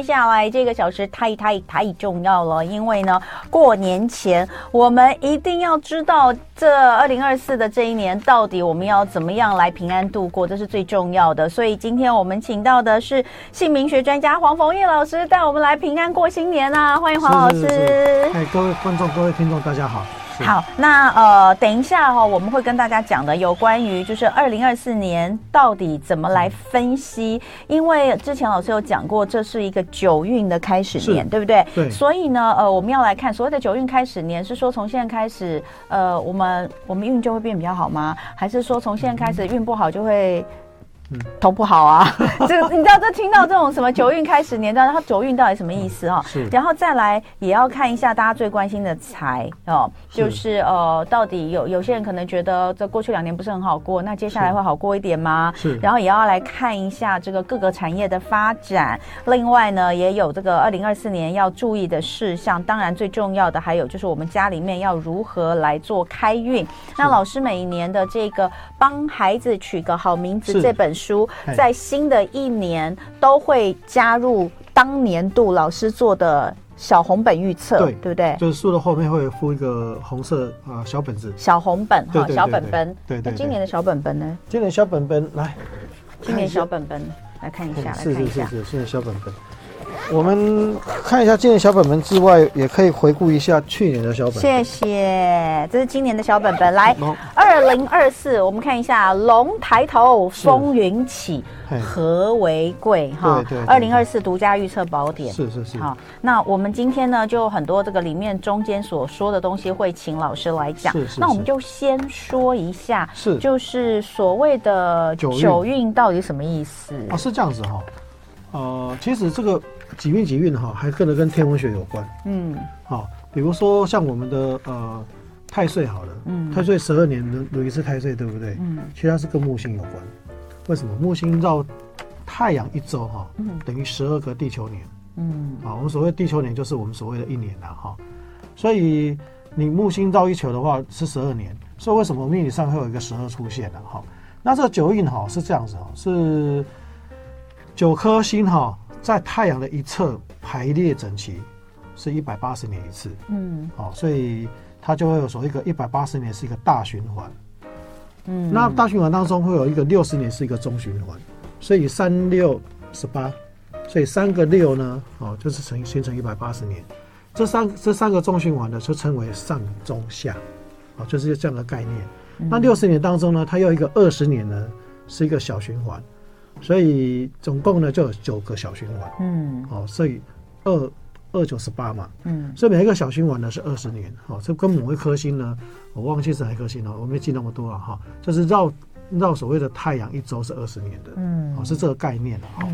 接下来这个小时太太太重要了，因为呢，过年前我们一定要知道这二零二四的这一年到底我们要怎么样来平安度过，这是最重要的。所以今天我们请到的是姓名学专家黄逢义老师，带我们来平安过新年啊！欢迎黄老师。哎，各位观众、各位听众，大家好。好，那呃，等一下哈、哦，我们会跟大家讲的有关于就是二零二四年到底怎么来分析，因为之前老师有讲过，这是一个九运的开始年，对不对？对。所以呢，呃，我们要来看所谓的九运开始年，是说从现在开始，呃，我们我们运就会变比较好吗？还是说从现在开始运不好就会？头不好啊，这个你知道，这听到这种什么九运开始年，知道它九运到底什么意思哈？是，然后再来也要看一下大家最关心的财哦，就是呃，到底有有些人可能觉得这过去两年不是很好过，那接下来会好过一点吗？是，然后也要来看一下这个各个产业的发展。另外呢，也有这个二零二四年要注意的事项。当然最重要的还有就是我们家里面要如何来做开运。那老师每一年的这个帮孩子取个好名字这本书。书在新的一年都会加入当年度老师做的小红本预测，对对不对？就是书的后面会附一个红色啊小本子，小红本哈，小本本。对对。那今年的小本本呢？今年小本本来，今年小本本来看一下，是是是是，今年小本本。我们看一下今年小本本之外，也可以回顾一下去年的小本本。谢谢，这是今年的小本本。来，二零二四，我们看一下：龙抬头，风云起，和为贵。哈，对对。二零二四独家预测宝典。是是是。好，那我们今天呢，就很多这个里面中间所说的东西，会请老师来讲。是是是。那我们就先说一下，是就是所谓的九运到底什么意思？啊，是这样子哈。呃，其实这个。几运几运哈，还跟着跟天文学有关。嗯，好，比如说像我们的呃太岁好了，嗯，太岁十二年轮轮一次太岁，对不对？嗯，其实它是跟木星有关。为什么？木星绕太阳一周哈，嗯，等于十二个地球年。嗯，好，我们所谓地球年就是我们所谓的一年了哈。所以你木星绕一球的话是十二年，所以为什么命理上会有一个十二出现呢？哈，那这个九运哈是这样子哈，是九颗星哈。在太阳的一侧排列整齐，是一百八十年一次。嗯，好，所以它就会有所谓一个一百八十年是一个大循环。嗯，那大循环当中会有一个六十年是一个中循环，所以三六十八，所以三个六呢，哦，就是成形成一百八十年。这三这三个中循环呢，就称为上中下，哦，就是这样的概念。那六十年当中呢，它有一个二十年呢，是一个小循环。所以总共呢就有九个小循环，嗯，哦，所以二二九十八嘛，嗯，所以每一个小循环呢是二十年，哦，这跟某一颗星呢，我忘记是哪一颗星了，我没记那么多了哈，就是绕绕所谓的太阳一周是二十年的，嗯，哦，是这个概念的哈。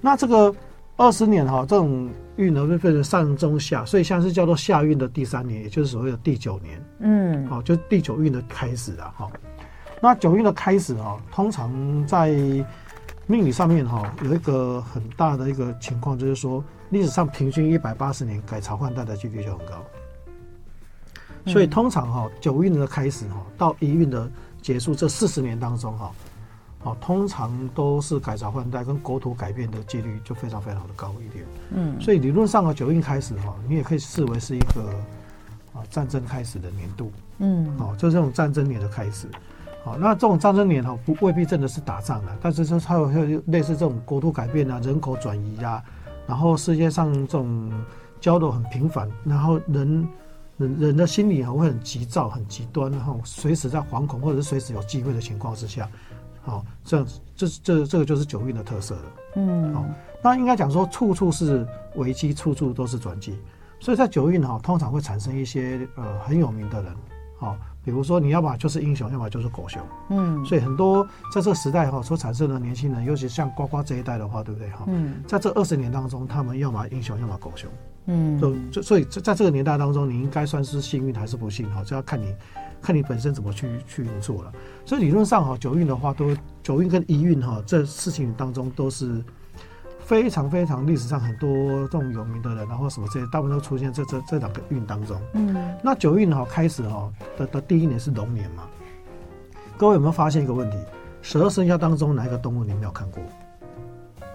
那这个二十年哈，这种运呢会变成上中下，所以像是叫做下运的第三年，也就是所谓的第九年，嗯，好，就第九运的开始了哈。那九运的开始啊，通常在命理上面哈有一个很大的一个情况，就是说历史上平均一百八十年改朝换代的几率就很高，所以通常哈九运的开始哈到一运的结束这四十年当中哈，哦通常都是改朝换代跟国土改变的几率就非常非常的高一点。嗯，所以理论上啊九运开始哈，你也可以视为是一个啊战争开始的年度。嗯，哦就是这种战争年的开始。好，那这种战争年哈，不未必真的是打仗了，但是说它有类似这种国土改变啊、人口转移啊，然后世界上这种交流很频繁，然后人人人的心理会很急躁、很极端，然后随时在惶恐或者是随时有机会的情况之下，好，这样这这这个就是九运的特色了。嗯，好，那应该讲说处处是危机，处处都是转机，所以在九运哈，通常会产生一些呃很有名的人，好。比如说，你要么就是英雄，要么就是狗熊。嗯，所以很多在这个时代哈所产生的年轻人，尤其像呱呱这一代的话，对不对哈？嗯，在这二十年当中，他们要么英雄，要么狗熊。嗯，就就所以在在这个年代当中，你应该算是幸运还是不幸哈？这要看你看你本身怎么去去运作了。所以理论上哈，九运的话都九运跟一运哈，这事情当中都是。非常非常历史上很多这种有名的人，然后什么这些，大部分都出现在这这这两个运当中。嗯，那九运哈开始哈的的第一年是龙年嘛？各位有没有发现一个问题？十二生肖当中哪一个动物你没有看过？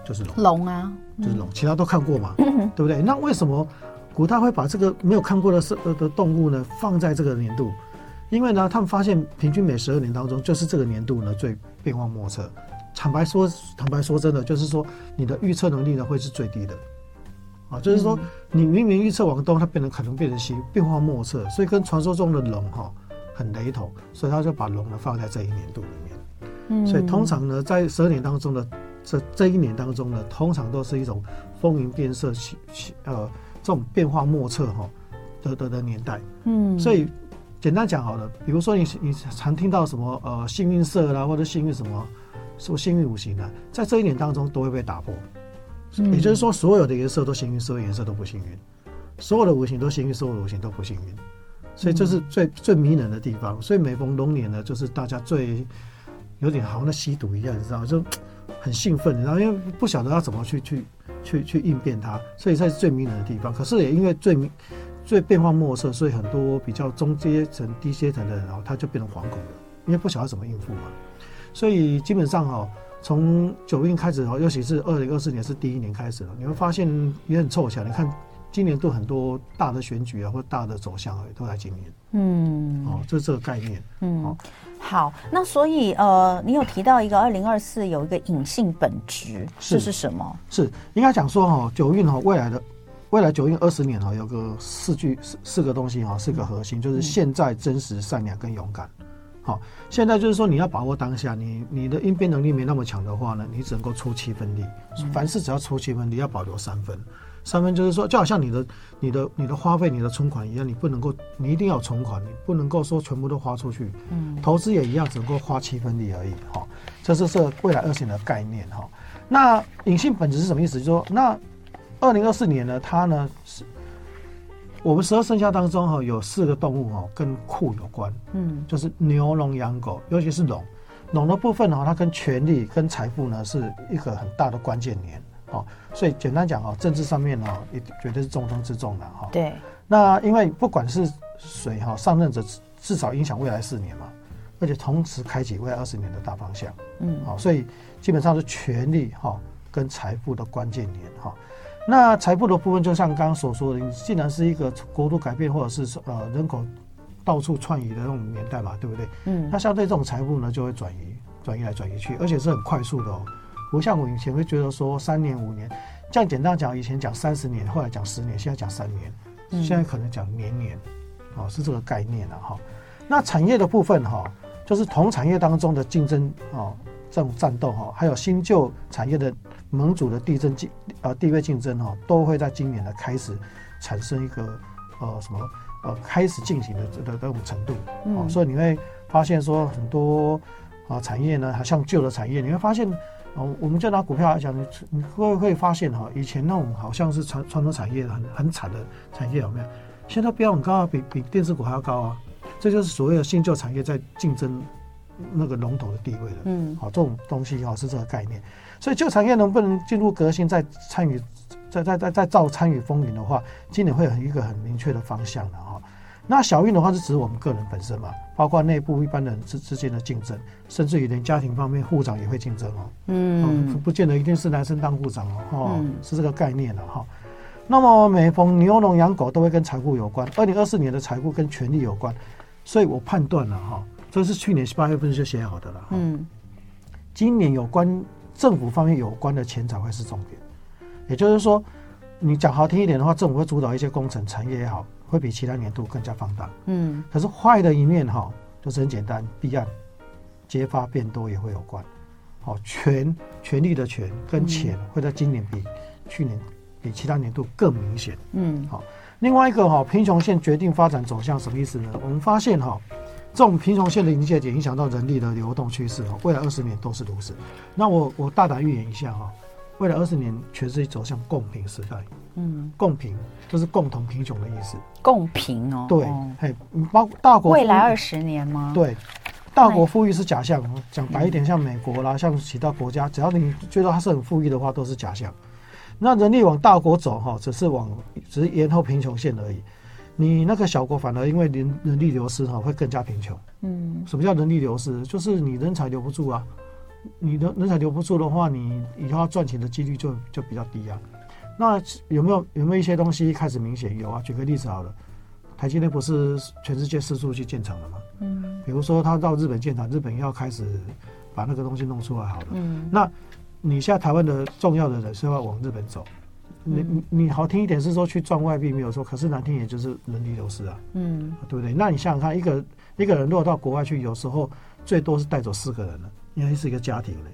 就是龙。龙啊，就是龙，其他都看过嘛，对不对？那为什么古代会把这个没有看过的生的动物呢放在这个年度？因为呢，他们发现平均每十二年当中，就是这个年度呢最变化莫测。坦白说，坦白说真的，就是说你的预测能力呢会是最低的。啊，就是说你明明预测往东，它变成可能变成西，变化莫测，所以跟传说中的龙哈很雷同，所以他就把龙呢放在这一年度里面。嗯，所以通常呢，在十二年当中的这这一年当中呢，通常都是一种风云变色、起起呃这种变化莫测哈的的的年代。嗯，所以简单讲好了，比如说你你常听到什么呃幸运色啦，或者幸运什么什么幸运五行呢，在这一年当中都会被打破。嗯、也就是说，所有的颜色都幸运，所有颜色都不幸运；所有的五行都幸运，所有的五行都不幸运。所以这是最最迷人的地方。所以每逢龙年呢，就是大家最有点好像在吸毒一样，你知道，就很兴奋，然后因为不晓得要怎么去去去去应变它，所以才是最迷人的地方。可是也因为最最变化莫测，所以很多比较中阶层、低阶层的人，然后他就变成惶恐了，因为不晓得怎么应付嘛。所以基本上哈。从九运开始哦，尤其是二零二四年是第一年开始了，你会发现也很凑巧。你看今年都很多大的选举啊，或大的走向啊，都在今年。嗯，哦，这是这个概念。嗯，哦、好，那所以呃，你有提到一个二零二四有一个隐性本质，是这是什么？是应该讲说哈，九运哈，未来的未来九运二十年哈，有个四句四四个东西哈，四个核心，就是现在、真实、善良跟勇敢。好，现在就是说你要把握当下，你你的应变能力没那么强的话呢，你只能够出七分力。凡事只要出七分力，要保留三分。三分就是说，就好像你的你的你的花费、你的存款一样，你不能够，你一定要存款，你不能够说全部都花出去。嗯，投资也一样，只能够花七分力而已。哈，这是是未来二十年的概念。哈，那隐性本质是什么意思？就是说，那二零二四年呢，它呢是。我们十二生肖当中哈，有四个动物哈，跟库有关，嗯，就是牛、龙、羊、狗，尤其是龙。龙的部分哈，它跟权力、跟财富呢，是一个很大的关键年，哦，所以简单讲哈，政治上面哦，也绝对是重中之重的哈。对。那因为不管是谁哈，上任者至少影响未来四年嘛，而且同时开启未来二十年的大方向，嗯，好，所以基本上是权力哈跟财富的关键年哈。那财富的部分，就像刚刚所说的，你既然是一个国度改变或者是呃人口到处窜移的那种年代嘛，对不对？嗯。那相对这种财富呢，就会转移、转移来转移去，而且是很快速的哦。不像我以前会觉得说三年五年，这样简单讲，以前讲三十年，后来讲十年，现在讲三年，现在可能讲年年，哦，是这个概念了哈。那产业的部分哈，就是同产业当中的竞争哦，这种战斗哈，还有新旧产业的。盟主的地震竞呃地位竞争哈，都会在今年呢开始产生一个呃什么呃开始进行的这的这种程度，嗯，所以你会发现说很多啊产业呢，像旧的产业，你会发现哦，我们就拿股票来讲，你你会会发现哈，以前那种好像是传传统产业很很惨的产业有没有？现在标很高啊，比比电子股还要高啊，这就是所谓的新旧产业在竞争那个龙头的地位了，嗯，好，这种东西哈是这个概念。所以旧产业能不能进入革新，再参与，再再再再造参与风云的话，今年会有一个很明确的方向的哈。那小运的话是指我们个人本身嘛，包括内部一般人之之间的竞争，甚至于连家庭方面户长也会竞争哦。嗯，不见得一定是男生当户长哦，哦，是这个概念的哈。那么每逢牛龙羊狗都会跟财富有关，二零二四年的财富跟权力有关，所以我判断了哈，这是去年八月份就写好的了。嗯，今年有关。政府方面有关的钱才会是重点，也就是说，你讲好听一点的话，政府会主导一些工程产业也好，会比其他年度更加放大。嗯，可是坏的一面哈，就是很简单，弊案揭发变多也会有关。好，权权力的权跟钱会在今年比去年比其他年度更明显。嗯，好，另外一个哈，贫穷线决定发展走向，什么意思呢？我们发现哈。这种贫穷线的临界点影响到人力的流动趋势哦，未来二十年都是如此。那我我大胆预言一下哈，未来二十年全世界走向共贫时代。嗯，共贫就是共同贫穷的意思。共贫哦。对，嘿，包括大国。未来二十年吗？对，大国富裕是假象。讲白一点，像美国啦，像其他国家，只要你觉得它是很富裕的话，都是假象。那人力往大国走哈，只是往只是延后贫穷线而已。你那个小国反而因为人人力流失哈，会更加贫穷。嗯，什么叫人力流失？就是你人才留不住啊，你的人才留不住的话，你以后要赚钱的几率就就比较低啊。那有没有有没有一些东西开始明显有啊？举个例子好了，台积电不是全世界四处去建厂了吗？嗯，比如说他到日本建厂，日本要开始把那个东西弄出来好了。嗯，那你现在台湾的重要的人是要往日本走，你你你好听一点是说去赚外币没有错，可是难听一点就是人力流失啊。嗯，对不对？那你想想看，一个一个人如果到国外去，有时候最多是带走四个人了，因为是一个家庭嘞。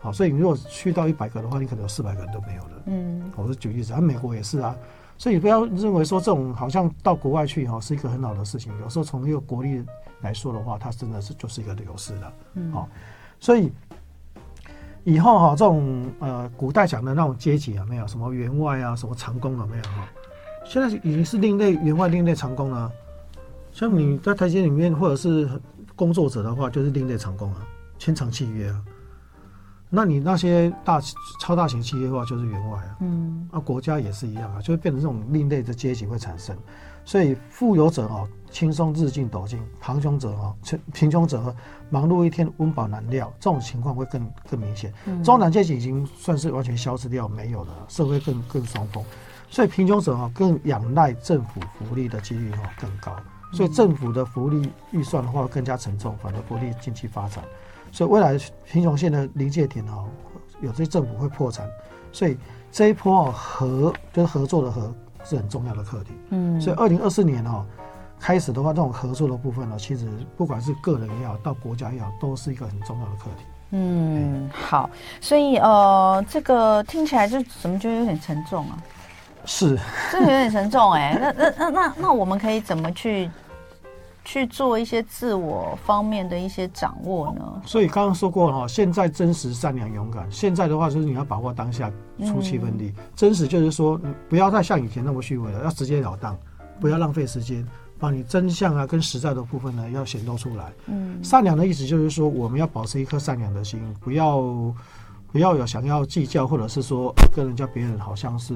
好，所以你如果去到一百个的话，你可能有四百个人都没有了。嗯，我是举例子，啊，美国也是啊，所以不要认为说这种好像到国外去哈是一个很好的事情。有时候从一个国力来说的话，它真的是就是一个流失的。嗯，好，所以以后哈这种呃古代讲的那种阶级啊没有什么员外啊，什么长工有没有哈？现在已经是另类员外，另类长工了。像你在台阶里面或者是工作者的话，就是另类长工啊，签长契约啊。那你那些大超大型企业的话，就是员外啊，嗯，啊，国家也是一样啊，就会变成这种另类的阶级会产生，所以富有者哦，轻松日进斗金，贫穷者哦，贫贫穷者忙碌一天温饱难料，这种情况会更更明显。中产阶级已经算是完全消失掉，没有了，社会更更双峰，所以贫穷者哦，更仰赖政府福利的几率哦更高，所以政府的福利预算的话更加沉重，反而不利经济发展。所以未来贫穷线的临界点哦，有些政府会破产，所以这一波哦合就是合作的合是很重要的课题。嗯，所以二零二四年哦开始的话，这种合作的部分呢，其实不管是个人也好，到国家也好，都是一个很重要的课题。嗯，好，所以呃，这个听起来就怎么觉得有点沉重啊？是，这个有点沉重哎、欸。那那那那那我们可以怎么去？去做一些自我方面的一些掌握呢？所以刚刚说过哈，现在真实、善良、勇敢。现在的话就是你要把握当下，出气分力。嗯、真实就是说，不要再像以前那么虚伪了，要直截了当，不要浪费时间，把你真相啊跟实在的部分呢要显露出来。嗯，善良的意思就是说，我们要保持一颗善良的心，不要不要有想要计较，或者是说跟人家别人好像是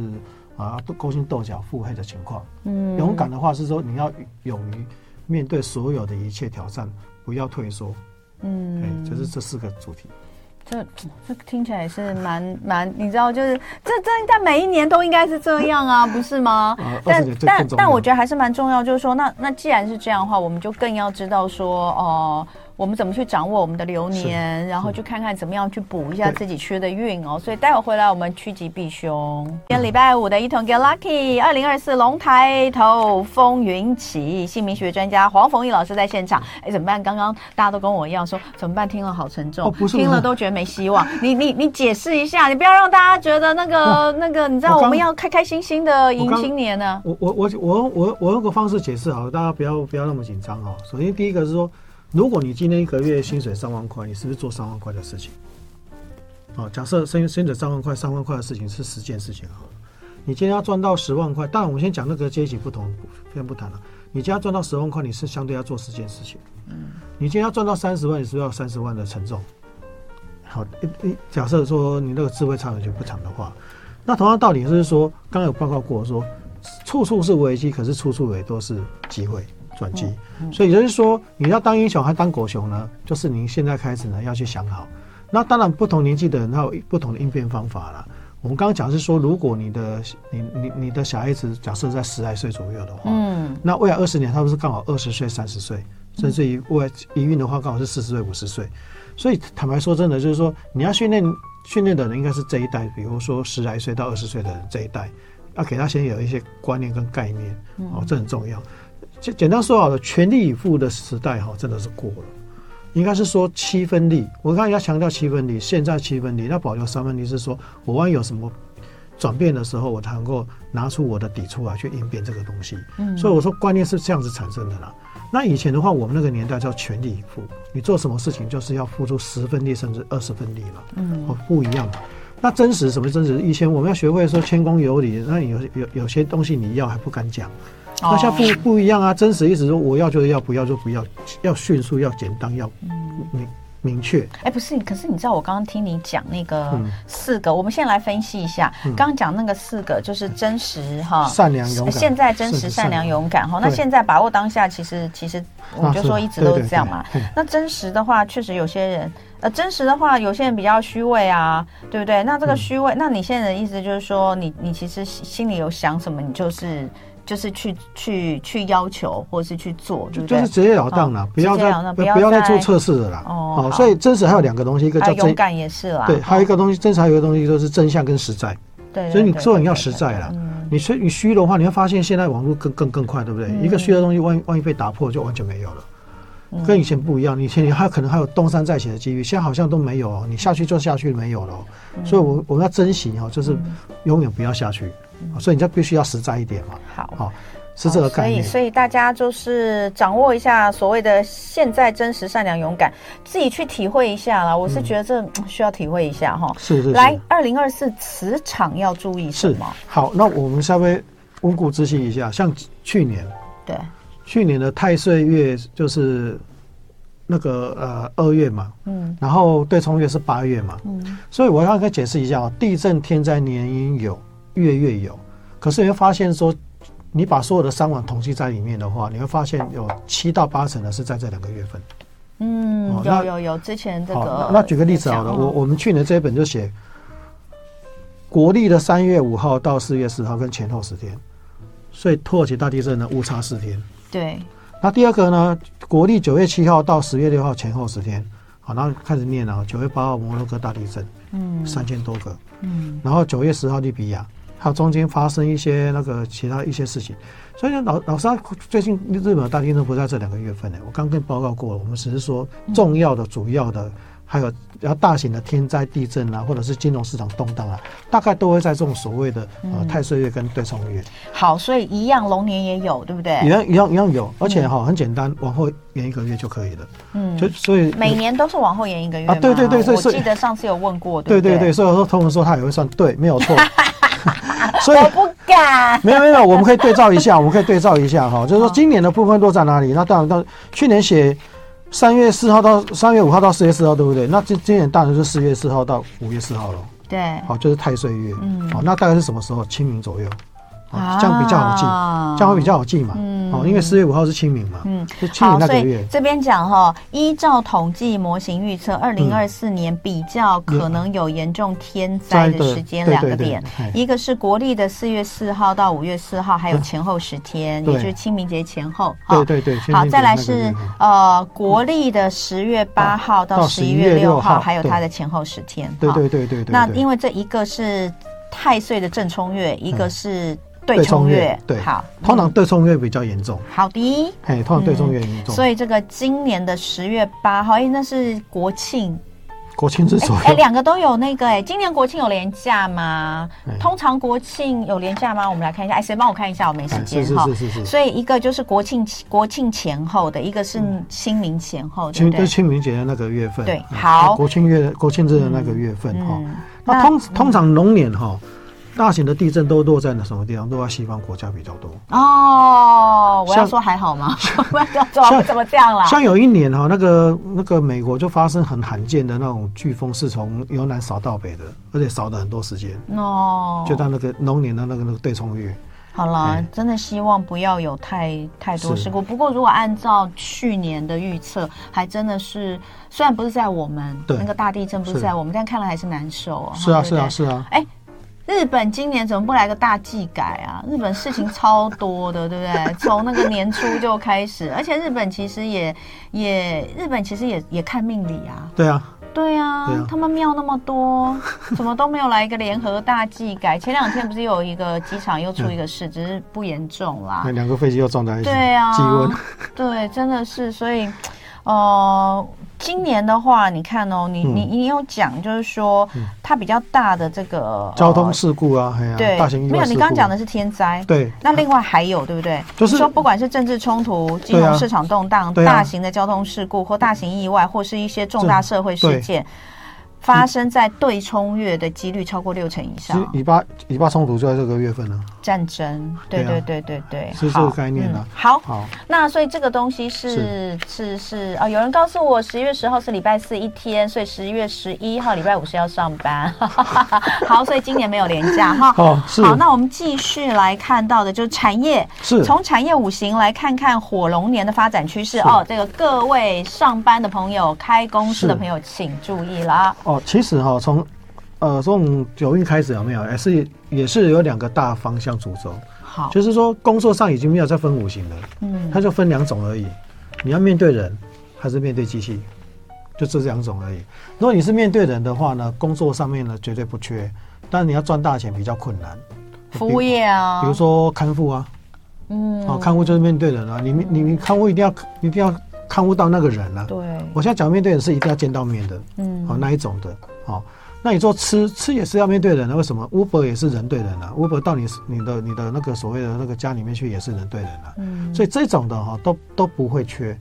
啊勾心斗角、腹黑的情况。嗯，勇敢的话是说你要勇于。面对所有的一切挑战，不要退缩。嗯，就是这四个主题。这这听起来也是蛮蛮，你知道，就是这这在每一年都应该是这样啊，不是吗？啊、但但但我觉得还是蛮重要，就是说，那那既然是这样的话，我们就更要知道说，哦、呃。我们怎么去掌握我们的流年，然后去看看怎么样去补一下自己缺的运哦。所以待会回来我们趋吉避凶。今天礼拜五的一同 Get Lucky，二零二四龙抬头风云起，姓名学专家黄逢义老师在现场。哎，怎么办？刚刚大家都跟我一样说怎么办？听了好沉重，哦、听了都觉得没希望。你你你解释一下，你不要让大家觉得那个、哦、那个，你知道我们要开开心心的迎新年呢。我我我我我我用个方式解释好了，大家不要不要那么紧张哦。首先第一个是说。如果你今天一个月薪水三万块，你是不是做三万块的事情？好，假设薪薪水三万块，三万块的事情是十件事情好了。你今天要赚到十万块，当然我们先讲那个阶级不同，先不谈了。你今天要赚到十万块，你是相对要做十件事情。嗯。你今天要赚到三十万，你是不是要三十万的沉重？好，一一假设说你那个智慧长远就不长的话，那同样道理就是说，刚刚有报告过说，处处是危机，可是处处也都是机会。转机，所以也就是说，你要当英雄还当狗熊呢？就是您现在开始呢要去想好。那当然，不同年纪的人他有不同的应变方法啦。我们刚刚讲是说，如果你的你你你的小孩子假设在十来岁左右的话，嗯，那未来二十年他不是刚好二十岁、三十岁，甚至于未来一运的话刚好是四十岁、五十岁。所以坦白说，真的就是说，你要训练训练的人应该是这一代，比如说十来岁到二十岁的人这一代，要给他先有一些观念跟概念，哦，这很重要。简简单说好了，全力以赴的时代哈，真的是过了。应该是说七分力，我刚才要强调七分力，现在七分力，那保留三分力是说，我万一有什么转变的时候，我才能够拿出我的底出来去应变这个东西。嗯，所以我说观念是这样子产生的啦。那以前的话，我们那个年代叫全力以赴，你做什么事情就是要付出十分力甚至二十分力嘛。嗯，哦，不一样。那真实什么真实？以前我们要学会说谦恭有礼，那有有有些东西你要还不敢讲。那现在不不一样啊！真实意思说，我要就是要，不要就不要，要迅速，要简单，要明明确。哎，不是，可是你知道我刚刚听你讲那个四个，我们先来分析一下。刚刚讲那个四个就是真实哈，善良勇敢。现在真实善良勇敢哈，那现在把握当下，其实其实我就说一直都是这样嘛。那真实的话，确实有些人呃，真实的话，有些人比较虚伪啊，对不对？那这个虚伪，那你现在的意思就是说，你你其实心里有想什么，你就是。就是去去去要求，或者是去做，对不对？就是直截了当了，不要再不要再做测试的啦。哦，所以真实还有两个东西，一个叫勇敢也是啦。对，还有一个东西，真实还有一个东西就是真相跟实在。对，所以你做人要实在啦。你虚你虚的话，你会发现现在网络更更更快，对不对？一个虚的东西，万一万一被打破，就完全没有了。跟以前不一样，以前你还可能还有东山再起的机遇，现在好像都没有。哦你下去就下去没有了。所以，我我们要珍惜哦，就是永远不要下去。所以你就必须要实在一点嘛。好，好，是这个概念。所以，所以大家就是掌握一下所谓的现在真实、善良、勇敢，自己去体会一下啦。我是觉得这需要体会一下哈。是是。来，二零二四磁场要注意什么？好，那我们稍微温故知新一下，像去年，对，去年的太岁月就是那个呃二月嘛，嗯，然后对冲月是八月嘛，嗯，所以我要跟解释一下哦，地震、天灾、年阴有。月月有，可是你会发现说，你把所有的伤亡统计在里面的话，你会发现有七到八成的是在这两个月份。嗯，哦、有有有，之前这个。那，那举个例子好了，我我们去年这一本就写，国历的三月五号到四月四号跟前后十天，所以土耳其大地震呢误差四天。对。那第二个呢，国历九月七号到十月六号前后十天，好，然后开始念了，九月八号摩洛哥大地震，嗯，三千多个，嗯，然后九月十号利比亚。还有中间发生一些那个其他一些事情，所以老老实说，最近日本的大地震不在这两个月份呢。我刚跟你报告过了，我们只是说重要的、主要的，还有比较大型的天灾地震啊，或者是金融市场动荡啊，大概都会在这种所谓的呃太岁月跟对冲月。好，所以一样龙年也有，对不对？一样一样一样有，而且哈很简单，往后延一个月就可以了。嗯，就所以每年都是往后延一个月啊？对对对，所以我记得上次有问过，对对对，所以我说通常说他也会算对，没有错。所以我不敢。没有没有，我们可以对照一下，我们可以对照一下哈，就是说今年的部分落在哪里？那当然到去年写三月四号到三月五号到四月四号，对不对？那今今年当然是四月四号到五月四号了。对，好，就是太岁月。嗯，好，那大概是什么时候？清明左右。啊，这样比较好记，这样会比较好记嘛。嗯，哦，因为四月五号是清明嘛。嗯，就清明那个月。这边讲哈，依照统计模型预测，二零二四年比较可能有严重天灾的时间两个点，一个是国历的四月四号到五月四号，还有前后十天，也就是清明节前后。对对对。好，再来是呃国历的十月八号到十一月六号，还有它的前后十天。对对对对对。那因为这一个是太岁的正冲月，一个是。对冲月，对，好，通常对冲月比较严重。好的，哎，通常对冲月严重。所以这个今年的十月八号，哎，那是国庆，国庆之所。哎，两个都有那个，哎，今年国庆有连假吗？通常国庆有连假吗？我们来看一下，哎，谁帮我看一下？我没时间哈。是是是是。所以一个就是国庆国庆前后的，一个是清明前后，对不对？清明节的那个月份。对，好。国庆月国庆日的那个月份哈。那通通常龙年哈。大型的地震都落在了什么地方？落在西方国家比较多哦。我要说还好吗？不 要说怎么这样啦？像有一年哈，那个那个美国就发生很罕见的那种飓风，是从由南扫到北的，而且扫了很多时间哦。就到那个龙年的那个那个对冲月。好了，真的希望不要有太太多事故。不过如果按照去年的预测，还真的是虽然不是在我们那个大地震不是在我们，但看了还是难受啊。是啊是啊是啊。哎。日本今年怎么不来个大祭改啊？日本事情超多的，对不对？从那个年初就开始，而且日本其实也也日本其实也也看命理啊。对啊，对啊，啊，他们庙那么多，怎么都没有来一个联合大祭改？前两天不是有一个机场又出一个事，只是不严重啦。那两个飞机又撞在一起。对啊。对，真的是，所以，呃。今年的话，你看哦，你你你有讲，就是说它比较大的这个交通事故啊，对，大型意外。没有，你刚刚讲的是天灾，对。那另外还有，对不对？就是说，不管是政治冲突、金融市场动荡、大型的交通事故或大型意外，或是一些重大社会事件，发生在对冲月的几率超过六成以上。以巴以巴冲突就在这个月份了。战争，对对对对对，是这个概念呢。好，好，那所以这个东西是是是啊，有人告诉我十一月十号是礼拜四一天，所以十一月十一号礼拜五是要上班。好，所以今年没有连假哈。哦，是。好，那我们继续来看到的就是产业，是从产业五行来看看火龙年的发展趋势哦。这个各位上班的朋友、开公司的朋友，请注意了。哦，其实哈，从呃，从九运开始有没有？也是也是有两个大方向主轴。好，就是说工作上已经没有再分五行了。嗯，它就分两种而已。你要面对人，还是面对机器？就这两种而已。如果你是面对人的话呢，工作上面呢绝对不缺，但是你要赚大钱比较困难。服务业啊，比如说看护啊，嗯，哦，看护就是面对人啊。你你你看护一定要一定要看护到那个人啊。对，我现在讲面对人是一定要见到面的。嗯，哦，那一种的，哦。那你说吃吃也是要面对人的，为什么？Uber 也是人对人啊，Uber 到你你的你的那个所谓的那个家里面去也是人对人啊。嗯，所以这种的哈都都不会缺，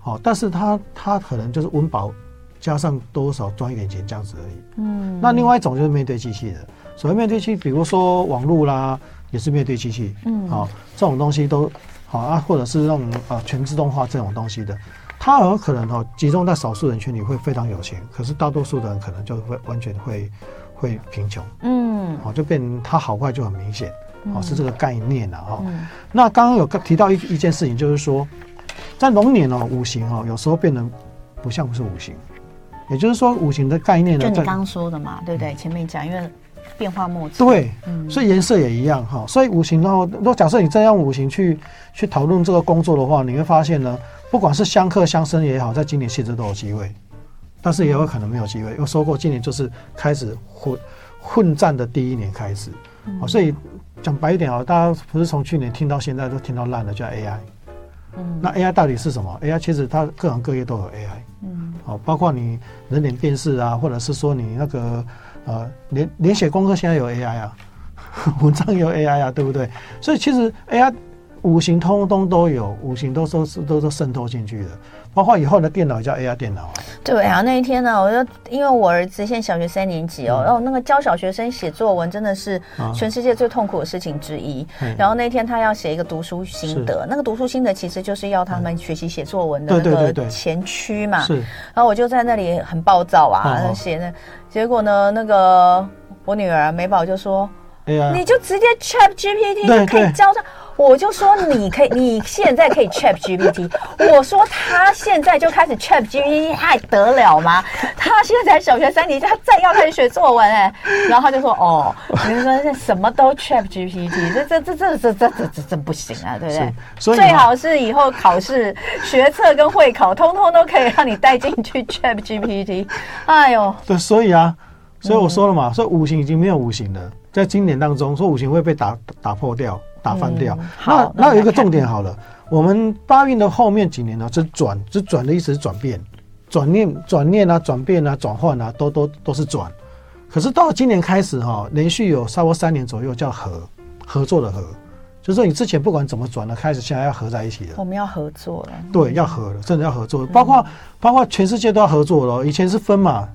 好，但是他他可能就是温饱加上多少赚一点钱这样子而已。嗯，那另外一种就是面对机器的，所谓面对机器，比如说网络啦，也是面对机器。嗯，好，这种东西都好啊，或者是那种啊全自动化这种东西的。它有可能哦集中在少数人群里会非常有钱，可是大多数的人可能就会完全会会贫穷，嗯，好就变成他好坏就很明显，哦是这个概念了哈。那刚刚有提到一一件事情，就是说在龙年哦五行哦有时候变得不像不是五行，也就是说五行的概念呢，就你刚刚说的嘛，对不对？前面讲因为变化莫测，对，所以颜色也一样哈。所以五行的话如果假设你这样五行去去讨论这个工作的话，你会发现呢。不管是相克相生也好，在今年其实都有机会，但是也有可能没有机会。有说过，今年就是开始混混战的第一年开始，好，所以讲白一点啊，大家不是从去年听到现在都听到烂了，叫 AI。嗯，那 AI 到底是什么？AI 其实它各行各业都有 AI。嗯，好，包括你人脸辨识啊，或者是说你那个啊，连连写功课现在有 AI 啊，文章有 AI 啊，对不对？所以其实 AI。五行通通都有，五行都都都都渗透进去的，包括以后的电脑叫 AI 电脑啊。对啊，那一天呢，我就因为我儿子现在小学三年级哦，嗯、然后那个教小学生写作文真的是全世界最痛苦的事情之一。啊、然后那天他要写一个读书心得，那个读书心得其实就是要他们学习写作文的那个前驱嘛。是。然后我就在那里很暴躁啊，写那，结果呢，那个我女儿美宝就说：“哎呀，你就直接 Chat GPT 就可以教他。”我就说你可以，你现在可以 Chat GPT。我说他现在就开始 Chat GPT，还得了吗？他现在小学三年级，他再要开始学作文哎。然后他就说哦，你说这什么都 Chat GPT，这这这这这这这这真不行啊，对不对？所以最好是以后考试学测跟会考，通通都可以让你带进去 Chat GPT。哎呦，对，所以啊，所以我说了嘛，说五行已经没有五行了，在今年当中说五行会被打打破掉。打翻掉。嗯、那那有一个重点好了，我们八运的后面几年呢，是转，是转的意思是转变、转念、转念啊、转变啊、转换啊，都都都是转。可是到了今年开始哈，连续有差不多三年左右叫合，合作的合，就是说你之前不管怎么转了，开始现在要合在一起了。我们要合作了。对，要合了，真的要合作，包括、嗯、包括全世界都要合作了。以前是分嘛。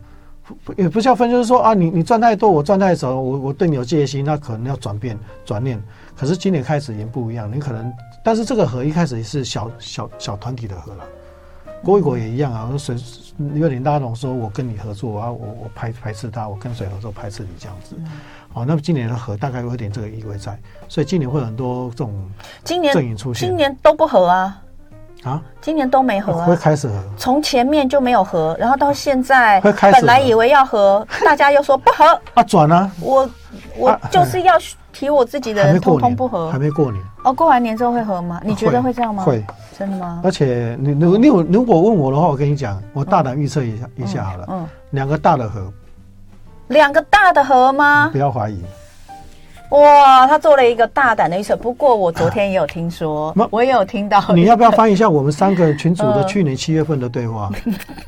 也不叫分，就是说啊，你你赚太多，我赚太少，我我对你有戒心，那可能要转变转念。可是今年开始已经不一样，你可能，但是这个河一开始是小小小团体的河了，国与国也一样啊。谁有点大，荣说我跟你合作啊，我我排排斥他，我跟谁合作排斥你这样子。好，那么今年的合大概有点这个意味在，所以今年会有很多这种今年阵营出现，今年都不合啊。啊，今年都没合。啊，会开始合，从前面就没有合，然后到现在会开始，本来以为要合，大家又说不合。啊，转啊，我我就是要提我自己的人，通通不合，还没过年。哦，过完年之后会合吗？你觉得会这样吗？会，真的吗？而且你你你如果问我的话，我跟你讲，我大胆预测一下一下好了，嗯，两个大的合，两个大的合吗？不要怀疑。哇，他做了一个大胆的预测。不过我昨天也有听说，啊、我也有听到。你要不要翻译一下我们三个群组的去年七月份的对话？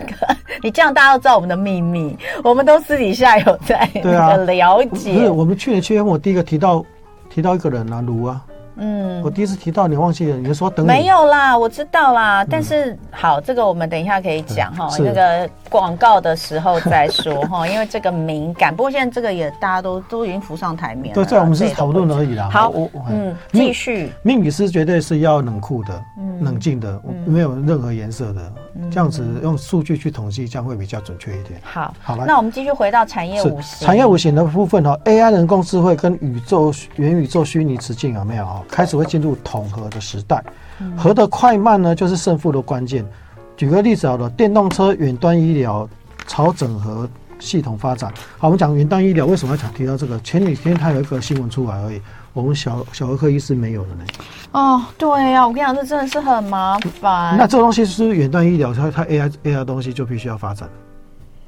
你这样大家都知道我们的秘密，我们都私底下有在那个了解。我们去年七月份，我第一个提到提到一个人啊，卢啊，嗯，我第一次提到你忘记了，你说等没有啦，我知道啦。但是好，这个我们等一下可以讲哈，那个广告的时候再说哈，因为这个敏感。不过现在这个也大家都都已经浮上台面了。对，在我们是讨论而已啦。好，我嗯，继续。命理师绝对是要冷酷的，冷静的，没有任何颜色的，这样子用数据去统计，这样会比较准确一点。好，好了，那我们继续回到产业五行。产业五行的部分哈，AI 人工智慧跟宇宙元宇宙虚拟实境有没有啊？开始会进入统合的时代，合的快慢呢，就是胜负的关键。举个例子好了，电动车、远端医疗朝整合系统发展。好，我们讲远端医疗，为什么要讲提到这个？前几天它有一个新闻出来而已，我们小小儿科医师没有的呢。哦，对呀、啊，我跟你讲，这真的是很麻烦。那这个东西是远端医疗，它它 AI AI 东西就必须要发展，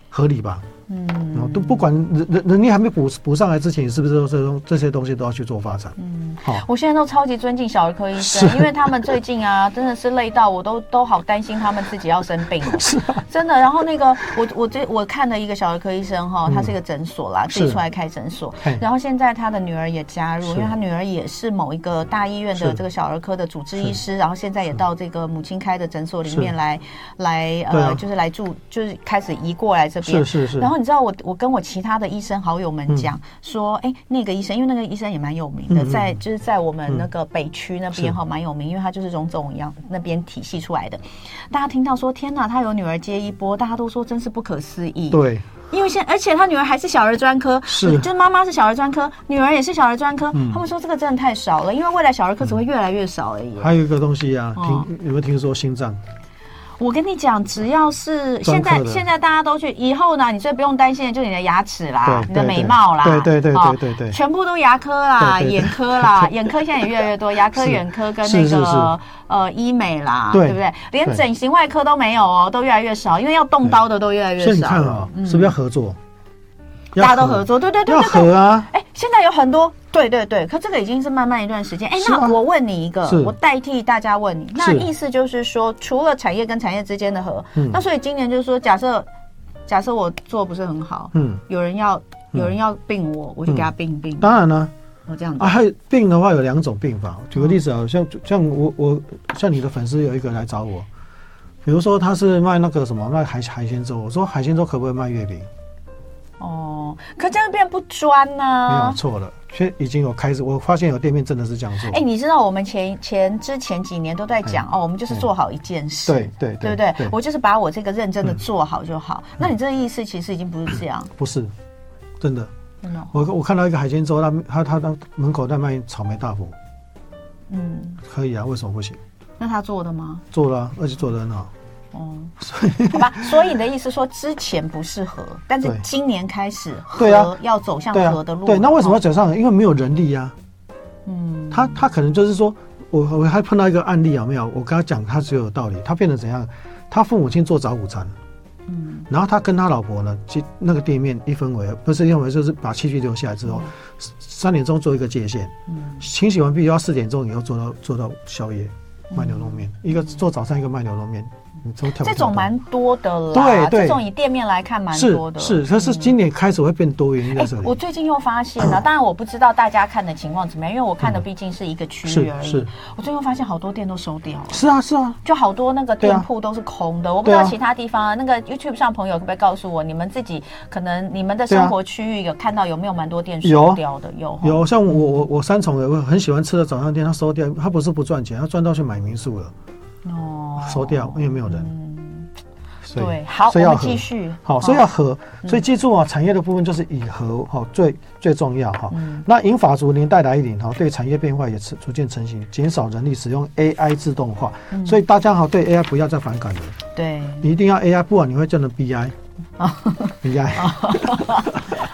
合理吧？嗯，都不管人人人力还没补补上来之前，是不是都这东这些东西都要去做发展？嗯，好，我现在都超级尊敬小儿科医生，因为他们最近啊，真的是累到我都都好担心他们自己要生病了，是真的。然后那个我我这我看了一个小儿科医生哈，他是一个诊所啦，自己出来开诊所，然后现在他的女儿也加入，因为他女儿也是某一个大医院的这个小儿科的主治医师，然后现在也到这个母亲开的诊所里面来来呃，就是来住，就是开始移过来这边，是是是，然后。你知道我我跟我其他的医生好友们讲说，哎，那个医生，因为那个医生也蛮有名的，在就是在我们那个北区那边哈蛮有名，因为他就是荣总一样那边体系出来的。大家听到说天哪，他有女儿接一波，大家都说真是不可思议。对，因为现而且他女儿还是小儿专科，是，就是妈妈是小儿专科，女儿也是小儿专科。他们说这个真的太少了，因为未来小儿科只会越来越少而已。还有一个东西啊，听有没有听说心脏？我跟你讲，只要是现在现在大家都去，以后呢，你最不用担心的就是你的牙齿啦，你的美貌啦，对对对对对对，全部都牙科啦、眼科啦，眼科现在也越来越多，牙科、眼科跟那个呃医美啦，对。不对？连整形外科都没有哦，都越来越少，因为要动刀的都越来越少。所以你看啊，是不是要合作？大家都合作，对对对对对，要合啊！哎，现在有很多，对对对，可这个已经是慢慢一段时间。哎，那我问你一个，我代替大家问你，那意思就是说，除了产业跟产业之间的合，那所以今年就是说，假设假设我做不是很好，嗯，有人要有人要并我，我就给他并并。当然了，我这样子。啊，还有并的话有两种并法。举个例子啊，像像我我像你的粉丝有一个来找我，比如说他是卖那个什么卖海海鲜粥，我说海鲜粥可不可以卖月饼？哦，可这样变不专呢？没有错了，现在已经有开始，我发现有店面真的是这样做。哎，你知道我们前前之前几年都在讲哦，我们就是做好一件事，对对对不对？我就是把我这个认真的做好就好。那你这个意思其实已经不是这样，不是，真的，真的。我我看到一个海鲜粥，他他他门口在卖草莓大福，嗯，可以啊，为什么不行？那他做的吗？做了，而且做的很好。哦，所以 好吧，所以你的意思说之前不适合，但是今年开始河要走向河的路。对，那为什么要走上？因为没有人力呀。嗯，他他可能就是说，我我还碰到一个案例有没有？我跟他讲，他只有道理。他变得怎样？他父母亲做早午餐，嗯，然后他跟他老婆呢，去那个店面一分为不是一分为，就是把器具留下来之后，三点钟做一个界限，嗯，清洗完毕要四点钟以后做到做到宵夜卖牛肉面，一个做早餐，一个卖牛肉面。这种蛮多的啦，对对，这种以店面来看蛮多的，是，可是今年开始会变多元一点。我最近又发现了，当然我不知道大家看的情况怎么样，因为我看的毕竟是一个区域而已。我最近发现好多店都收掉了，是啊是啊，就好多那个店铺都是空的。我不知道其他地方那个 YouTube 上朋友可不可以告诉我，你们自己可能你们的生活区域有看到有没有蛮多店收掉的？有有，像我我我三重有个很喜欢吃的早餐店，他收掉，他不是不赚钱，他赚到去买民宿了。哦，收掉，因为没有人。嗯，对，好，所以要继续。好，所以要和，所以记住啊，产业的部分就是以和哈最最重要哈。那银法族年代来临哈，对产业变化也是逐渐成型，减少人力，使用 AI 自动化。所以大家好，对 AI 不要再反感了。对，你一定要 AI，不然你会变成 BI。啊，BI。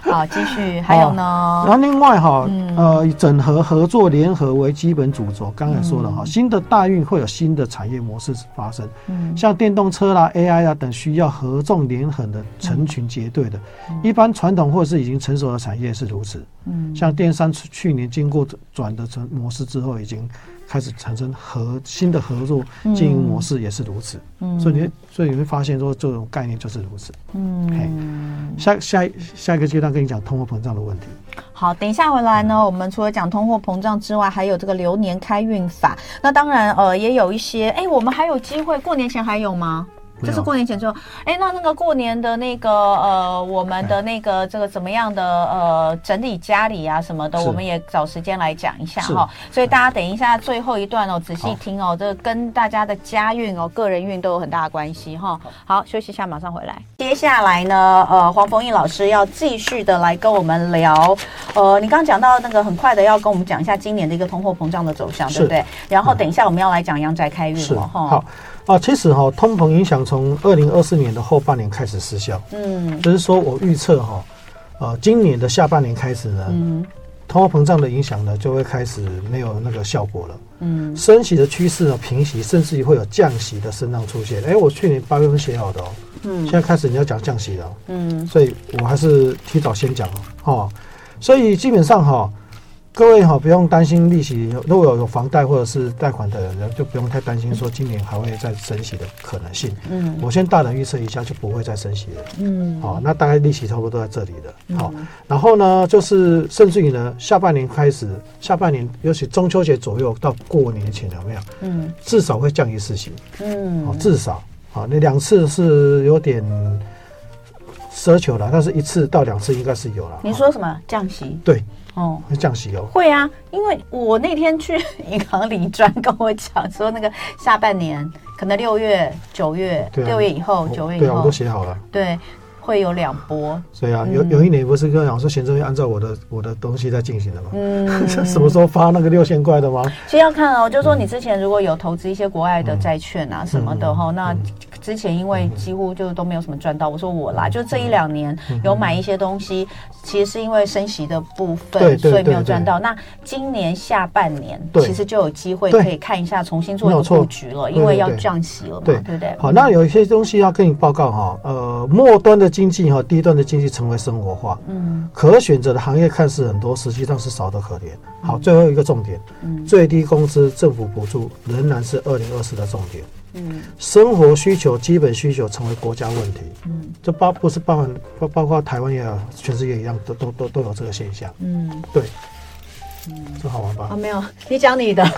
好，继续，还有呢？然后另外哈，呃，以整合、合作、联合为基本主轴。刚才说了哈，新的大运会有新的产业模式发生。嗯，像电动车啦、AI 啊等需要合纵连横的成群结队的，一般传统或是已经成熟的产业是如此。嗯，像电商去年经过转的成模式之后，已经。开始产生合新的合作经营模式也是如此，嗯，所以你所以你会发现说这种概念就是如此，嗯，下下下一个阶段跟你讲通货膨胀的问题。好，等一下回来呢，我们除了讲通货膨胀之外，还有这个流年开运法。那当然，呃，也有一些，哎，我们还有机会，过年前还有吗？就是过年前之后，哎，那那个过年的那个呃，我们的那个这个怎么样的呃，整理家里啊什么的，我们也找时间来讲一下哈。所以大家等一下最后一段哦，仔细听哦，这个跟大家的家运哦、个人运都有很大的关系哈。好，休息一下，马上回来。接下来呢，呃，黄逢义老师要继续的来跟我们聊，呃，你刚刚讲到那个很快的要跟我们讲一下今年的一个通货膨胀的走向，对不对？然后等一下我们要来讲阳宅开运了哈。好。啊，其实哈、哦，通膨影响从二零二四年的后半年开始失效。嗯，就是说我预测哈，呃，今年的下半年开始呢，嗯，通货膨胀的影响呢就会开始没有那个效果了。嗯，升息的趋势呢平息，甚至于会有降息的声浪出现。哎，我去年八月份写好的哦，嗯，现在开始你要讲降息了，嗯，所以我还是提早先讲哦。所以基本上哈、哦。各位哈，不用担心利息。如果有有房贷或者是贷款的人，就不用太担心说今年还会再升息的可能性。嗯，我先大胆预测一下，就不会再升息了。嗯，好，那大概利息差不多都在这里的。好，然后呢，就是甚至于呢，下半年开始，下半年尤其中秋节左右到过年前有没有？嗯，至少会降一次息。嗯，好，至少好，那两次是有点奢求了，但是一次到两次应该是有了。你说什么降息？对。哦，会降息哦。会啊，因为我那天去 银行理专跟我讲说，那个下半年可能六月、九月、六月以后、九月以后，对啊，我都写好了。对。会有两波，所以啊，有有一年不是跟我讲说，行政会按照我的我的东西在进行的吗？嗯，什么时候发那个六千块的吗？其实要看哦，就是说你之前如果有投资一些国外的债券啊什么的哈，那之前因为几乎就都没有什么赚到。我说我啦，就这一两年有买一些东西，其实是因为升息的部分，所以没有赚到。那今年下半年其实就有机会可以看一下，重新做一个布局了，因为要降息了嘛，对不对？好，那有一些东西要跟你报告哈，呃，末端的。经济和，低端的经济成为生活化，嗯，可选择的行业看似很多，实际上是少得可怜。好，最后一个重点，嗯，最低工资、政府补助仍然是二零二四的重点，嗯，生活需求、基本需求成为国家问题，嗯，这包不是包含包包括台湾也有，全世界一样，都都都都有这个现象，嗯，对，嗯，这好玩吧？啊，没有，你讲你的。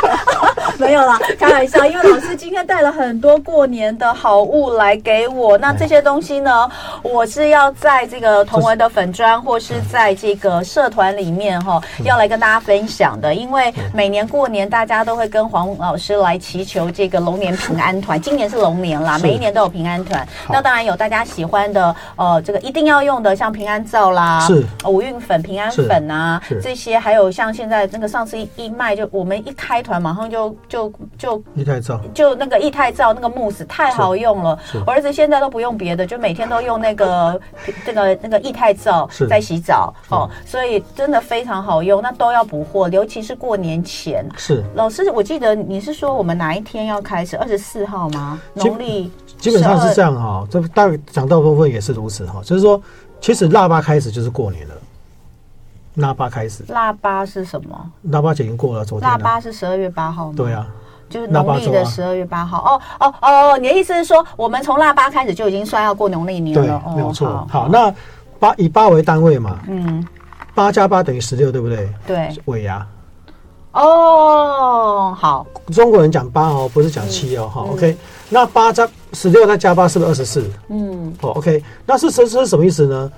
没有啦，开玩笑。因为老师今天带了很多过年的好物来给我，那这些东西呢，我是要在这个同文的粉砖或是在这个社团里面哈，要来跟大家分享的。因为每年过年大家都会跟黄老师来祈求这个龙年平安团，今年是龙年啦，每一年都有平安团。那当然有大家喜欢的，呃，这个一定要用的，像平安皂啦，是五运粉、平安粉啊这些，还有像现在那个上次一一卖就我们一开团马上就。就就液态皂，就那个液态皂那个慕斯太好用了。我儿子现在都不用别的，就每天都用那个 这个那个液态皂在洗澡哦，所以真的非常好用。那都要补货，尤其是过年前。是老师，我记得你是说我们哪一天要开始？二十四号吗？农历基本上是这样哈。这大概讲到部分也是如此哈，就是说，其实腊八开始就是过年了。腊八开始，腊八是什么？腊八节已经过了，昨天。腊八是十二月八号吗？对啊，就是农历的十二月八号。哦哦哦，你的意思是说，我们从腊八开始就已经算要过农历年了？对，没有错。好，那八以八为单位嘛，嗯，八加八等于十六，对不对？对，尾牙。哦，好。中国人讲八哦，不是讲七哦，好，OK。那八加十六再加八是不是二十四？嗯，好，OK。那是是是什么意思呢？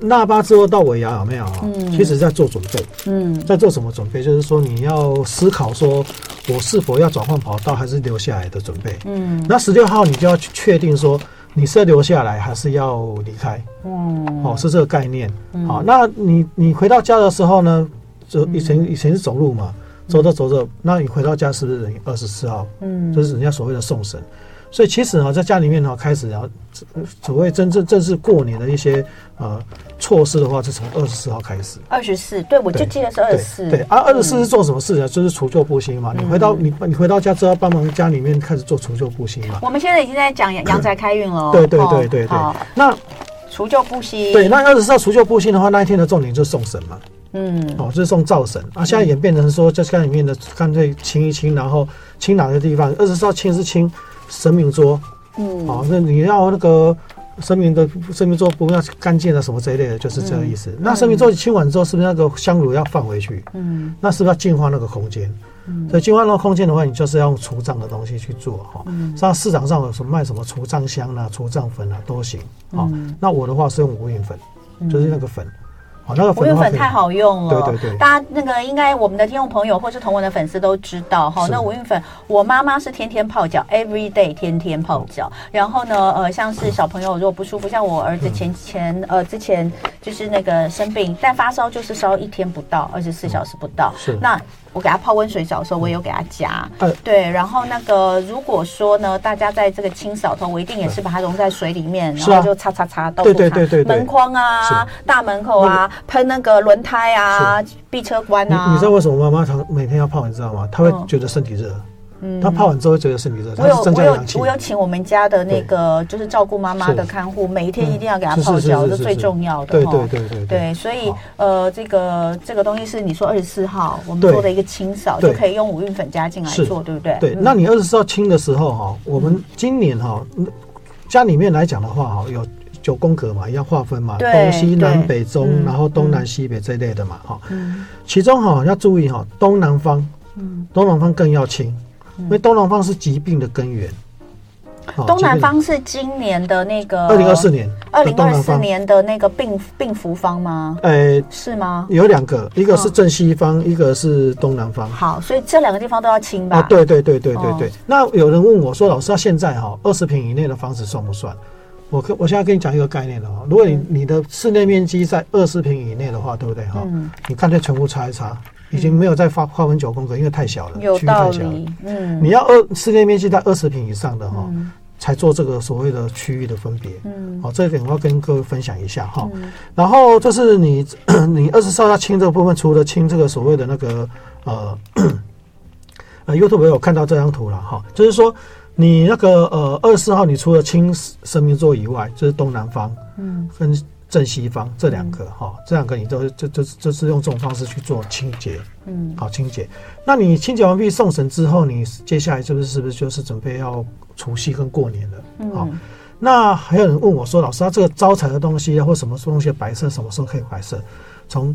腊八之后到尾牙有没有？嗯，其实在做准备。嗯，在做什么准备？就是说你要思考说，我是否要转换跑道，还是留下来的准备。嗯，那十六号你就要去确定说，你是要留下来还是要离开。嗯，哦，是这个概念。好，那你你回到家的时候呢？就以前以前是走路嘛，走着走着，那你回到家是不是等于二十四号？嗯，就是人家所谓的送神。所以其实啊，在家里面呢，开始然后所谓真正正式过年的一些呃措施的话，是从二十四号开始。二十四，对，我就记得是二十四。对，啊二十四是做什么事呢？就是除旧布新嘛。你回到你你回到家之后，帮忙家里面开始做除旧布新嘛。我们现在已经在讲阳宅开运了。对对对对对。那除旧布新。对，那二十四号除旧布新的话，那一天的重点就是送神嘛。嗯。哦，就是送灶神啊。现在演变成说，在家里面的干脆清一清，然后清哪个地方？二十四号清是清。神明桌，嗯，好，那你要那个生命的生命桌不要干净的什么这一类的，就是这个意思。嗯、那生命桌清完之后，是不是那个香炉要放回去？嗯，那是不是要净化那个空间？嗯，所以净化那个空间的话，你就是要用除障的东西去做哈。嗯，像市场上有什么卖什么除障香啊、除障粉啊都行。好，嗯，那我的话是用无影粉，就是那个粉。无印粉太好用了，对对对，大家那个应该我们的听众朋友或是同文的粉丝都知道哈。那五月粉，我妈妈是天天泡脚，every day 天天泡脚。然后呢，呃，像是小朋友如果不舒服，像我儿子前前呃之前就是那个生病，但发烧就是烧一天不到，二十四小时不到。是那。我给他泡温水澡的时候，我也有给他加，嗯、对。然后那个如果说呢，大家在这个清扫头，我一定也是把它溶在水里面，然后就擦擦擦，到处擦。对对对对。门框啊，大门口啊，喷那个轮胎啊，避车关啊。你你知道为什么妈妈常每天要泡，你知道吗？她会觉得身体热。嗯，他泡完之后觉得身体热，我有我有我有请我们家的那个就是照顾妈妈的看护，每一天一定要给她泡脚，这是最重要的。对对对对对，所以呃，这个这个东西是你说二十四号我们做的一个清扫，就可以用五运粉加进来做，对不对？对，那你二十四号清的时候哈，我们今年哈家里面来讲的话哈，有九宫格嘛，要划分嘛，东西南北中，然后东南西北这一类的嘛哈。其中哈要注意哈，东南方，东南方更要清。因为东南方是疾病的根源，东南方是今年的那个二零二四年，二零二四年的那个病病符方吗？哎，是吗？有两个，一个是正西方，一个是东南方。好，所以这两个地方都要清吧？啊，对对对对对对。那有人问我说：“老师，他现在哈二十平以内的房子算不算？”我跟我现在跟你讲一个概念了哈，如果你你的室内面积在二十平以内的话，对不对哈？你干脆全部擦一擦。已经没有再划划分九宫格，因为太小了，有道理。嗯，你要二室内面积在二十平以上的哈，嗯、才做这个所谓的区域的分别。嗯，好，这一点我要跟各位分享一下哈。嗯、然后就是你 你二十四号要清这个部分，除了清这个所谓的那个呃 呃 YouTube 有看到这张图了哈，就是说你那个呃二十四号，你除了清生命座以外，就是东南方，嗯，跟。正西方这两个哈，这两个你都就就就是用这种方式去做清洁，嗯，好清洁。那你清洁完毕送神之后，你接下来是不是是不是就是准备要除夕跟过年了？好，那还有人问我说，老师，他这个招财的东西啊，或什么东西白色，什么时候可以白色？从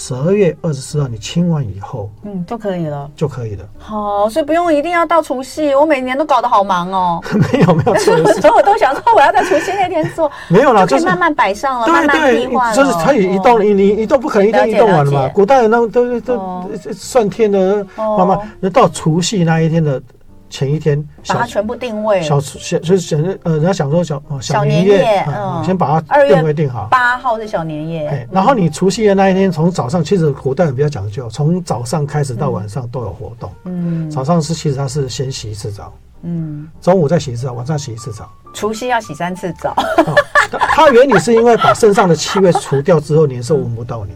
十二月二十四号你清完以后，嗯，就可以了，就可以了。好，所以不用一定要到除夕。我每年都搞得好忙哦。没 有没有，所以我都想说我要在除夕那天做。没有啦，就可以慢慢摆上了，慢慢替换了。就是可以移动，你你移动不可能一天移动完了嘛？古代人那都都算天的，慢慢，那到除夕那一天的。前一天把它全部定位，小小就是想呃，人家想说小小年夜，嗯，先把它定位定好。八号是小年夜，然后你除夕的那一天，从早上其实古代人比较讲究，从早上开始到晚上都有活动。嗯，早上是其实他是先洗一次澡，嗯，中午再洗一次澡，晚上洗一次澡。除夕要洗三次澡。它原理是因为把身上的气味除掉之后，年兽闻不到你。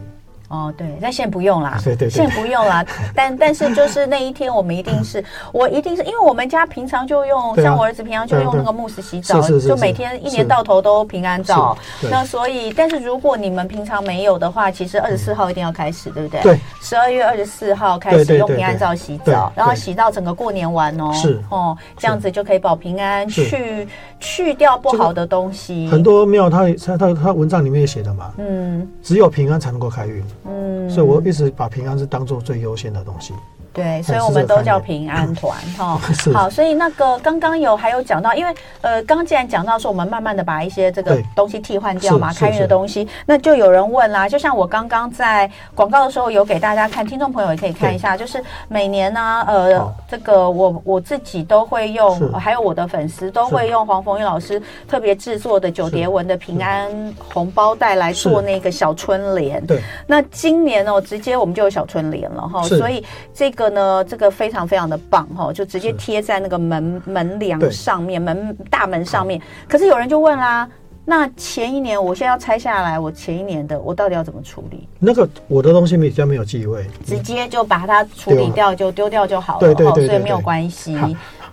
哦，对，那现在不用啦，对对对，现在不用啦。但但是就是那一天，我们一定是，我一定是因为我们家平常就用，像我儿子平常就用那个慕斯洗澡，就每天一年到头都平安澡。那所以，但是如果你们平常没有的话，其实二十四号一定要开始，对不对？对，十二月二十四号开始用平安皂洗澡，然后洗到整个过年完哦。是哦，这样子就可以保平安，去去掉不好的东西。很多庙他他他文章里面也写的嘛，嗯，只有平安才能够开运，嗯，所以我。我一直把平安是当做最优先的东西。对，所以我们都叫平安团 哈。好，所以那个刚刚有还有讲到，因为呃，刚刚既然讲到说我们慢慢的把一些这个东西替换掉嘛，开运的东西，那就有人问啦。就像我刚刚在广告的时候有给大家看，听众朋友也可以看一下，就是每年呢，呃，这个我我自己都会用，还有我的粉丝都会用黄凤玉老师特别制作的九叠纹的平安红包袋来做那个小春联。对，那今年哦，直接我们就有小春联了哈，所以这个。呢，这个非常非常的棒哈，就直接贴在那个门门梁上面，门大门上面。可是有人就问啦，那前一年我现在要拆下来，我前一年的我到底要怎么处理？那个我的东西比较没有忌讳，直接就把它处理掉，就丢掉就好了，对对对，所以没有关系。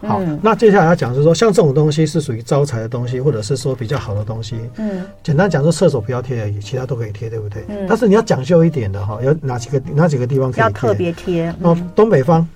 好，那接下来要讲就是说，像这种东西是属于招财的东西，或者是说比较好的东西。嗯，简单讲，说厕所不要贴而已，其他都可以贴，对不对？嗯。但是你要讲究一点的哈，有哪几个哪几个地方可以贴？要特别贴。哦，东北方，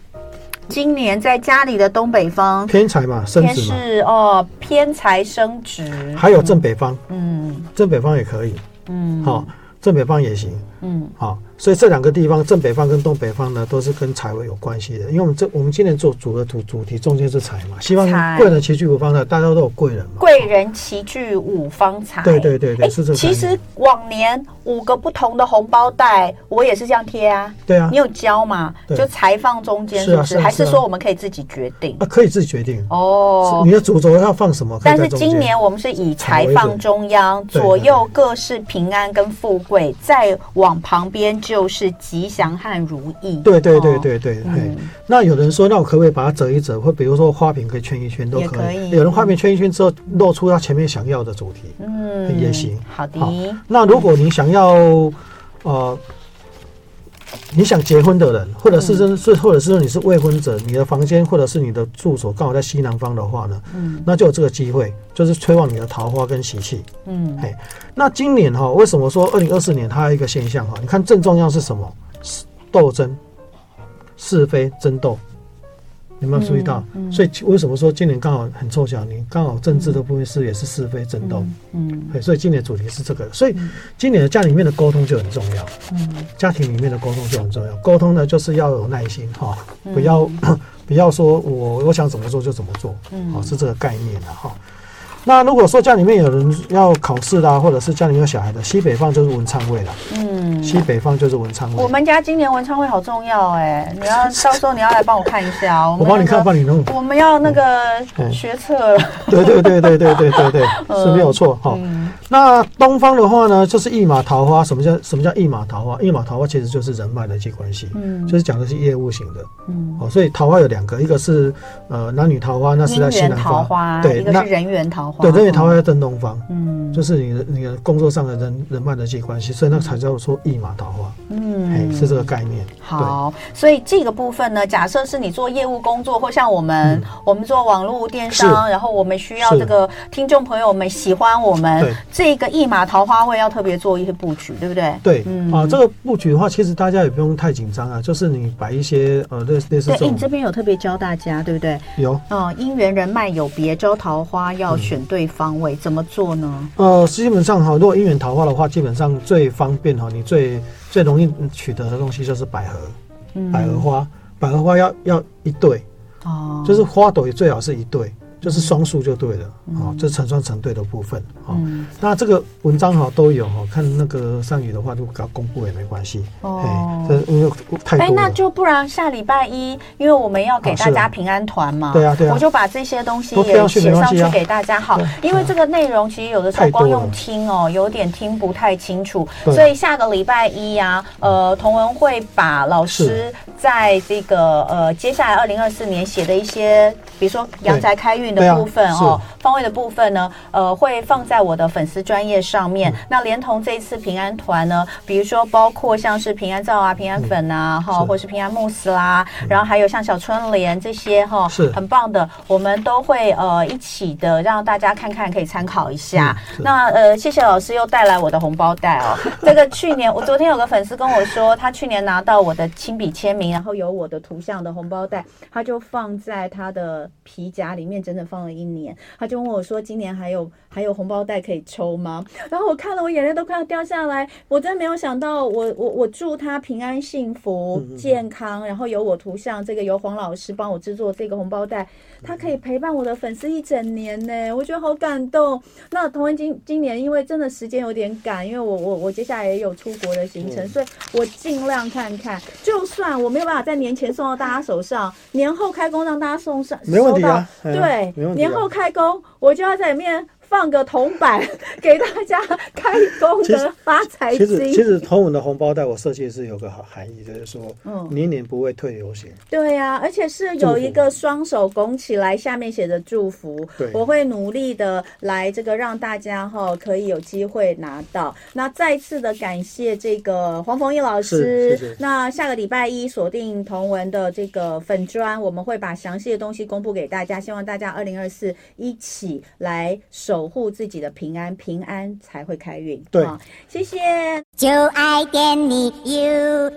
今年在家里的东北方。偏财嘛，升值嘛，是哦，偏财升值，还有正北方，嗯，正北方也可以，嗯，好、哦，正北方也行，嗯，好、哦。所以这两个地方，正北方跟东北方呢，都是跟财位有关系的。因为我们这我们今年做主的主主题中间是财嘛，希望贵人齐聚五方的，大家都有贵人嘛。贵人齐聚五方财。对对对对，是这个。其实往年五个不同的红包袋，我也是这样贴啊。对啊。你有教嘛？就财放中间，是不是？还是说我们可以自己决定？啊，可以自己决定。哦。你的主轴要放什么？但是今年我们是以财放中央，左右各是平安跟富贵，再往旁边就是吉。祥和如意，对对对对对，那有人说，那我可不可以把它折一折，或比如说花瓶可以圈一圈都可以。可以有人花瓶圈一圈之后，露出他前面想要的主题，嗯，也行。好的。那如果你想要，呃，你想结婚的人，或者是真是，或者是说你是未婚者，你的房间或者是你的住所刚好在西南方的话呢，嗯，那就有这个机会，就是催旺你的桃花跟喜气。嗯，嘿，那今年哈，为什么说二零二四年它有一个现象哈？你看正重要是什么？斗争、是非、争斗，有没有注意到？嗯嗯、所以为什么说今年刚好很凑巧？你刚好政治的部分是也是是非争斗，嗯，对，所以今年主题是这个。所以今年的家里面的沟通就很重要，嗯，家庭里面的沟通就很重要。沟通呢，就是要有耐心哈，不要 不要说我我想怎么做就怎么做，嗯，好，是这个概念的哈。那如果说家里面有人要考试啦，或者是家里面有小孩的，西北方就是文昌位了。嗯，西北方就是文昌位。我们家今年文昌位好重要哎，你要到时候你要来帮我看一下哦。我帮你看，帮你弄。我们要那个学测了。对对对对对对对对，是没有错哈。那东方的话呢，就是一马桃花。什么叫什么叫一马桃花？一马桃花其实就是人脉的一些关系，嗯，就是讲的是业务型的，嗯，哦，所以桃花有两个，一个是呃男女桃花，那是在西南方，对，一个是人缘桃花。对，人缘桃花在正东方，嗯，就是你的你的工作上的人人脉的际关系，所以那个才叫做一马桃花，嗯，是这个概念。好，所以这个部分呢，假设是你做业务工作，或像我们我们做网络电商，然后我们需要这个听众朋友们喜欢我们这个一马桃花会，要特别做一些布局，对不对？对，啊，这个布局的话，其实大家也不用太紧张啊，就是你摆一些呃类类似。对，你这边有特别教大家，对不对？有。哦，姻缘人脉有别，招桃花要选对方位。怎么做呢？呃，基本上哈，如果姻缘桃花的话，基本上最方便哈，你最最容易取得的东西就是百合，嗯、百合花，百合花要要一对，哦，就是花朵也最好是一对。就是双数就对了，啊，这成双成对的部分，啊，那这个文章哈都有哈，看那个上语的话就给它公布也没关系，哦，这因为太多。哎，那就不然下礼拜一，因为我们要给大家平安团嘛，对啊对啊，我就把这些东西也写上去给大家，好，因为这个内容其实有的时候光用听哦，有点听不太清楚，所以下个礼拜一呀，呃，同文会把老师在这个呃接下来二零二四年写的一些，比如说阳宅开运。的部分哦，方位的部分呢，呃，会放在我的粉丝专业上面。嗯、那连同这一次平安团呢，比如说包括像是平安皂啊、平安粉啊，哈、嗯，或是平安慕斯啦，嗯、然后还有像小春联这些哈，是。很棒的，我们都会呃一起的让大家看看，可以参考一下。嗯、那呃，谢谢老师又带来我的红包袋哦。这个去年我昨天有个粉丝跟我说，他去年拿到我的亲笔签名，然后有我的图像的红包袋，他就放在他的皮夹里面，整整。放了一年，他就问我说：“今年还有还有红包袋可以抽吗？”然后我看了，我眼泪都快要掉下来。我真没有想到我，我我我祝他平安、幸福、健康，然后有我图像，这个由黄老师帮我制作这个红包袋，他可以陪伴我的粉丝一整年呢，我觉得好感动。那同文今今年因为真的时间有点赶，因为我我我接下来也有出国的行程，所以我尽量看看，就算我没有办法在年前送到大家手上，年后开工让大家送上，没问题啊，对。年后开工，我就要在里面。放个铜板给大家开工的发财金。其实其实同文的红包袋我设计是有个好含义，就是说，嗯，年年不会退流行。对呀、啊，而且是有一个双手拱起来，下面写着祝福。对，我会努力的来这个让大家哈可以有机会拿到。那再次的感谢这个黄凤仪老师。那下个礼拜一锁定同文的这个粉砖，我们会把详细的东西公布给大家，希望大家二零二四一起来守。守护自己的平安，平安才会开运。对，谢谢。就爱点你 UFO。